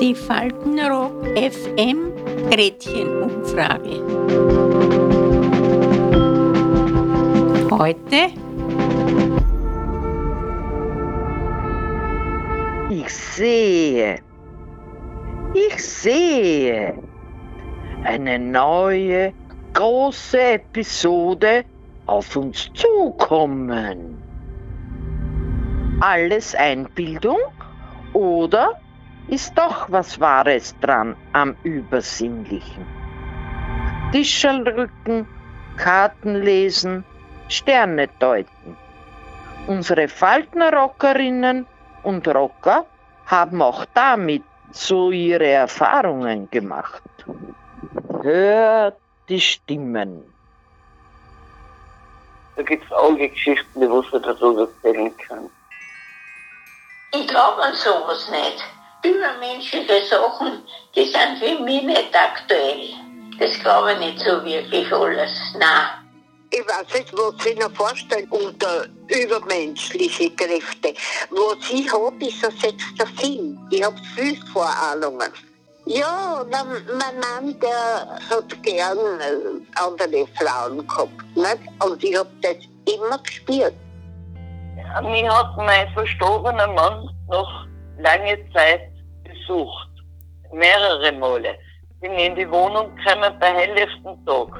Die Faltenrock FM Gretchenumfrage. Heute Ich sehe, ich sehe eine neue große Episode auf uns zukommen. Alles Einbildung oder ist doch was Wahres dran am Übersinnlichen? Tischerl Karten lesen, Sterne deuten. Unsere Faltnerrockerinnen und Rocker haben auch damit so ihre Erfahrungen gemacht. Hört die Stimmen. Da gibt es alle Geschichten, die was man darüber erzählen kann. Ich glaube an sowas nicht. Übermenschliche Sachen, die sind für mich nicht aktuell. Das glaube ich nicht so wirklich alles. Nein. Ich weiß nicht, was Sie noch vorstellen unter übermenschliche Kräfte. Was ich habe, ist ein sechster Sinn. Ich habe viel Vorahnungen. Ja, na, mein Mann, der hat gern äh, andere Frauen gehabt. Nicht? Und ich habe das immer gespürt. Ja, mich hat mein verstorbener Mann noch lange Zeit besucht. Mehrere Male. Bin in die Wohnung gekommen bei helllichsten Tag.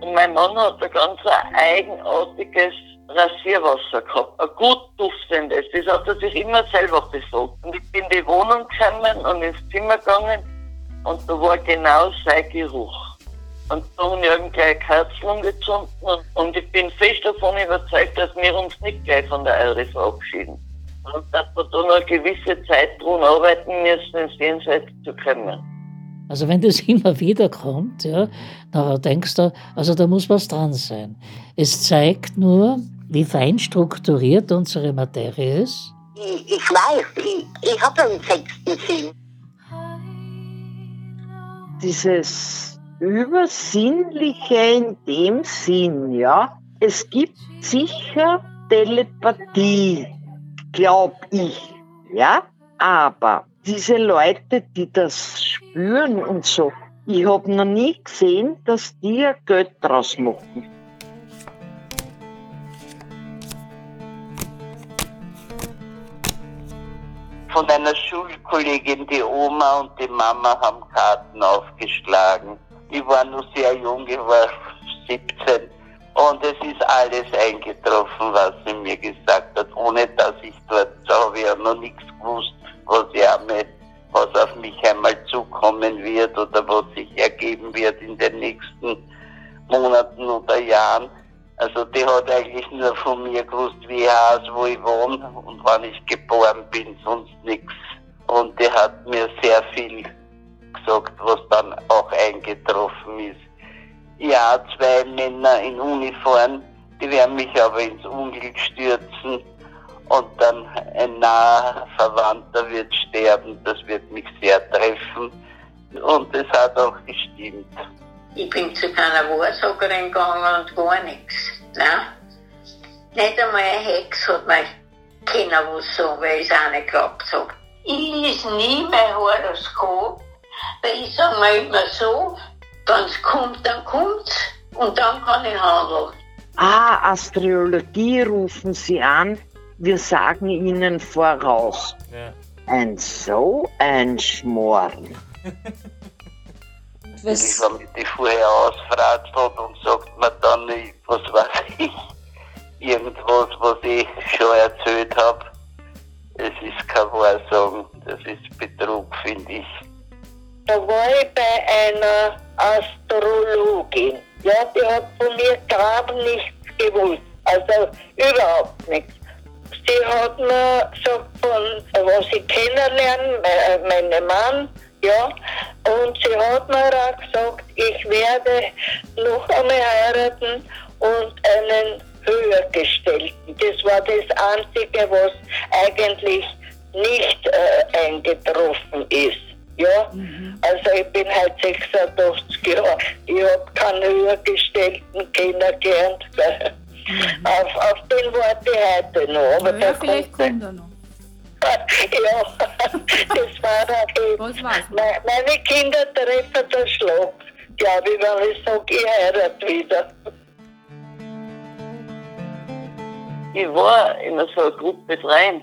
Und mein Mann hat ein ganz eigenartiges Rasierwasser gehabt. Ein gut duftendes. Das hat er sich immer selber besorgt. Und ich bin in die Wohnung gekommen und ins Zimmer gegangen und da war genau sein Geruch. Und da habe ich eben gleich Kerzen angezündet und, und ich bin fest davon überzeugt, dass wir uns nicht gleich von der Eure verabschieden. Und dass wir da noch eine gewisse Zeit dran arbeiten müssen, ins Jenseits zu kommen. Also wenn das immer wieder kommt, ja, dann denkst du, also da muss was dran sein. Es zeigt nur, wie fein strukturiert unsere Materie ist. Ich, ich weiß, ich, ich habe einen sechsten Sinn. Dieses Übersinnliche in dem Sinn, ja, es gibt sicher Telepathie, glaub ich, ja, aber diese Leute, die das spüren und so, ich habe noch nie gesehen, dass die ein Geld draus machen. Von einer Schulkollegin, die Oma und die Mama haben Karten aufgeschlagen. Ich war nur sehr jung, ich war 17. Und es ist alles eingetroffen, was sie mir gesagt hat, ohne dass ich dort, da habe ich ja noch nichts gewusst, was, ja einmal, was auf mich einmal zukommen wird oder was sich ergeben wird in den nächsten Monaten oder Jahren. Also die hat eigentlich nur von mir gewusst, wie ich heiße, wo ich wohne und wann ich geboren bin, sonst nichts. Und die hat mir sehr viel gesagt, was dann auch eingetroffen ist. Ja, zwei Männer in Uniform, die werden mich aber ins Unglück stürzen und dann ein naher Verwandter wird sterben, das wird mich sehr treffen und es hat auch gestimmt. Ich bin zu keiner Wahrsagerin gegangen und gar nichts. Nein. Nicht einmal eine Hex hat mir keiner was sagen, weil ich es auch nicht geglaubt habe. Ich lese nie mein Horoskop, weil ich sage mir immer so, wenn es kommt, dann kommt's und dann kann ich handeln. Ah, Astrologie rufen Sie an, wir sagen Ihnen voraus. Ja. Ein so ein Schmoren. Ich Was, habe mich die vorher ausfratzelt und sagt mir dann, nicht, was weiß ich, irgendwas, was ich schon erzählt habe. Es ist kein Wahrsagen, das ist Betrug, finde ich. Da war ich bei einer Astrologin. Ja, die hat von mir gar nichts gewusst. Also überhaupt nichts. Sie hat mir gesagt, von was ich kennenlernen, äh, meinen Mann, ja, und sie hat mir auch gesagt, ich werde noch einmal heiraten und einen Höhergestellten. Das war das Einzige, was eigentlich nicht äh, eingetroffen ist. Ja, also ich bin halt 86 Jahre. Ich habe keinen Höhergestellten kennengelernt. Auf, auf den warte ich heute noch. Aber ja, der vielleicht kommt, kommt er noch. ja, das war dann Was war's? Me- Meine Kinder treffen den Schlag, glaube ich, wenn ich sage, ich heirate wieder. Ich war in so einer Gruppe rein,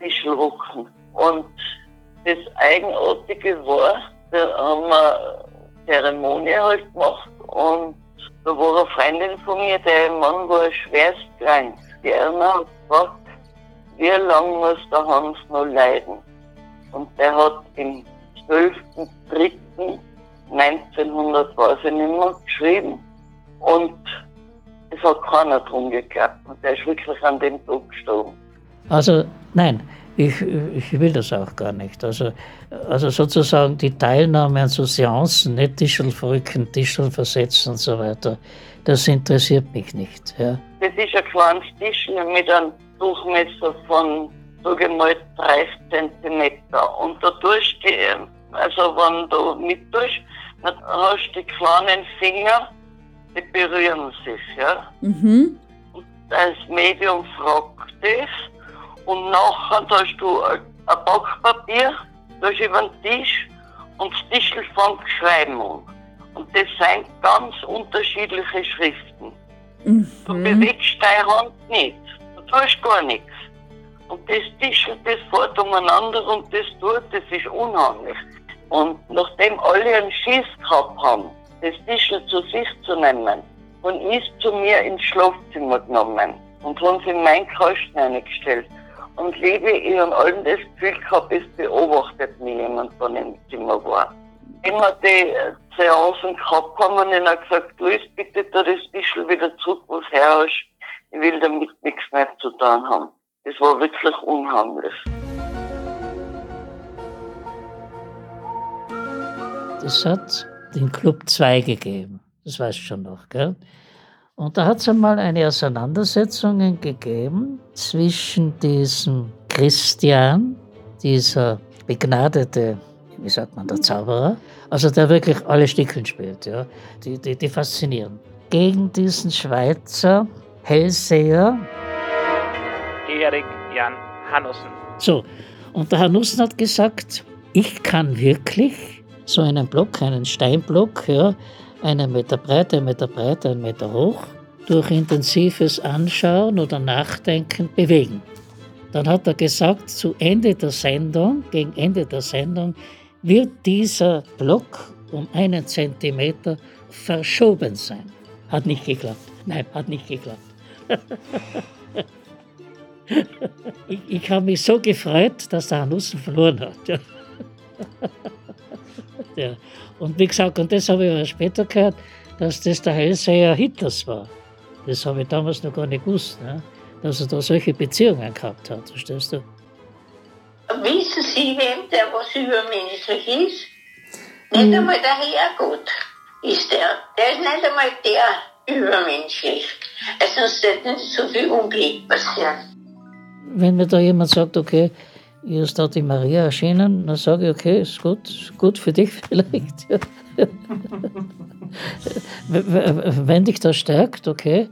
die schlucken. Und das Eigenartige war, da haben wir eine Zeremonie halt gemacht und da war eine Freundin von mir, der Mann war schwerst krank. Die Erna hat gefragt, wie lange muss der Hans noch leiden? Und der hat im 12.03.1900, weiß ich nicht mehr, geschrieben. Und es hat keiner drum geklappt. Und der ist wirklich an dem Tag gestorben. Also nein, ich, ich will das auch gar nicht. Also, also sozusagen die Teilnahme an so Seancen, nicht Tischel verrücken, Tischel versetzen und so weiter, das interessiert mich nicht. Ja. Das ist ein kleines Tischchen mit einem Durchmesser von, sage ich mal, 30 Zentimeter. Und da tust du, also wenn du mit tust, dann hast du die kleinen Finger, die berühren sich, ja. Mhm. Das Medium fragt das und nachher hast du ein Backpapier, das über den Tisch und das Tischl fängt schreiben an. Und das sind ganz unterschiedliche Schriften. Du Mhm. bewegst deine Hand nicht. Du tust gar nichts. Und das Tischl, das fährt umeinander und das tut, das ist unheimlich. Und nachdem alle einen Schiss gehabt haben, das Tischl zu sich zu nehmen, und ist zu mir ins Schlafzimmer genommen und haben sie in meinen Kasten eingestellt. Und liebe, ich habe allen das Gefühl gehabt, es beobachtet mich jemand, wenn ich im Zimmer war. Immer die äh, Seancen gehabt haben und habe gesagt, du ist bitte da das Tischl wieder zurück, wo es her ist. Ich will damit nichts mehr zu tun haben. Das war wirklich unheimlich. Das hat den Club 2 gegeben. Das weißt du schon noch, gell? Und da hat es einmal eine Auseinandersetzung gegeben zwischen diesem Christian, dieser begnadete, wie sagt man, der Zauberer, also der wirklich alle Stickeln spielt, ja, die, die, die faszinieren, gegen diesen Schweizer Hellseher, Erik Jan Hannussen. so, und der Herr Nussen hat gesagt, ich kann wirklich so einen Block, einen Steinblock, ja, einen Meter breit, einen Meter breit, einen Meter hoch, durch intensives Anschauen oder Nachdenken bewegen. Dann hat er gesagt, zu Ende der Sendung, gegen Ende der Sendung, wird dieser Block um einen Zentimeter verschoben sein. Hat nicht geklappt. Nein, hat nicht geklappt. Ich, ich habe mich so gefreut, dass der Hanussen verloren hat. Ja. Und wie gesagt, und das habe ich auch später gehört, dass das der Hellseher Hitlers war. Das habe ich damals noch gar nicht gewusst, ne? dass er da solche Beziehungen gehabt hat, verstehst du? Wissen Sie, wem der was übermenschlich ist? Nicht einmal der Herrgott ist der. Der ist nicht einmal der übermenschlich. Also sonst hätte nicht so viel Unglück passieren. Wenn mir da jemand sagt, okay, hier ist da die Maria erschienen, dann sage ich, okay, ist gut, gut für dich vielleicht. Wenn dich das stärkt, okay,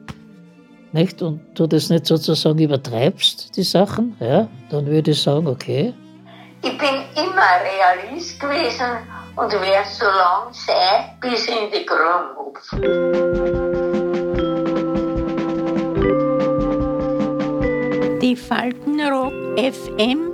nicht, und du das nicht sozusagen übertreibst, die Sachen, ja, dann würde ich sagen, okay, Ich bin immer Realist gewesen und werde so lang sein, bis ich in die Graben hupfe. Die Faltenrock FM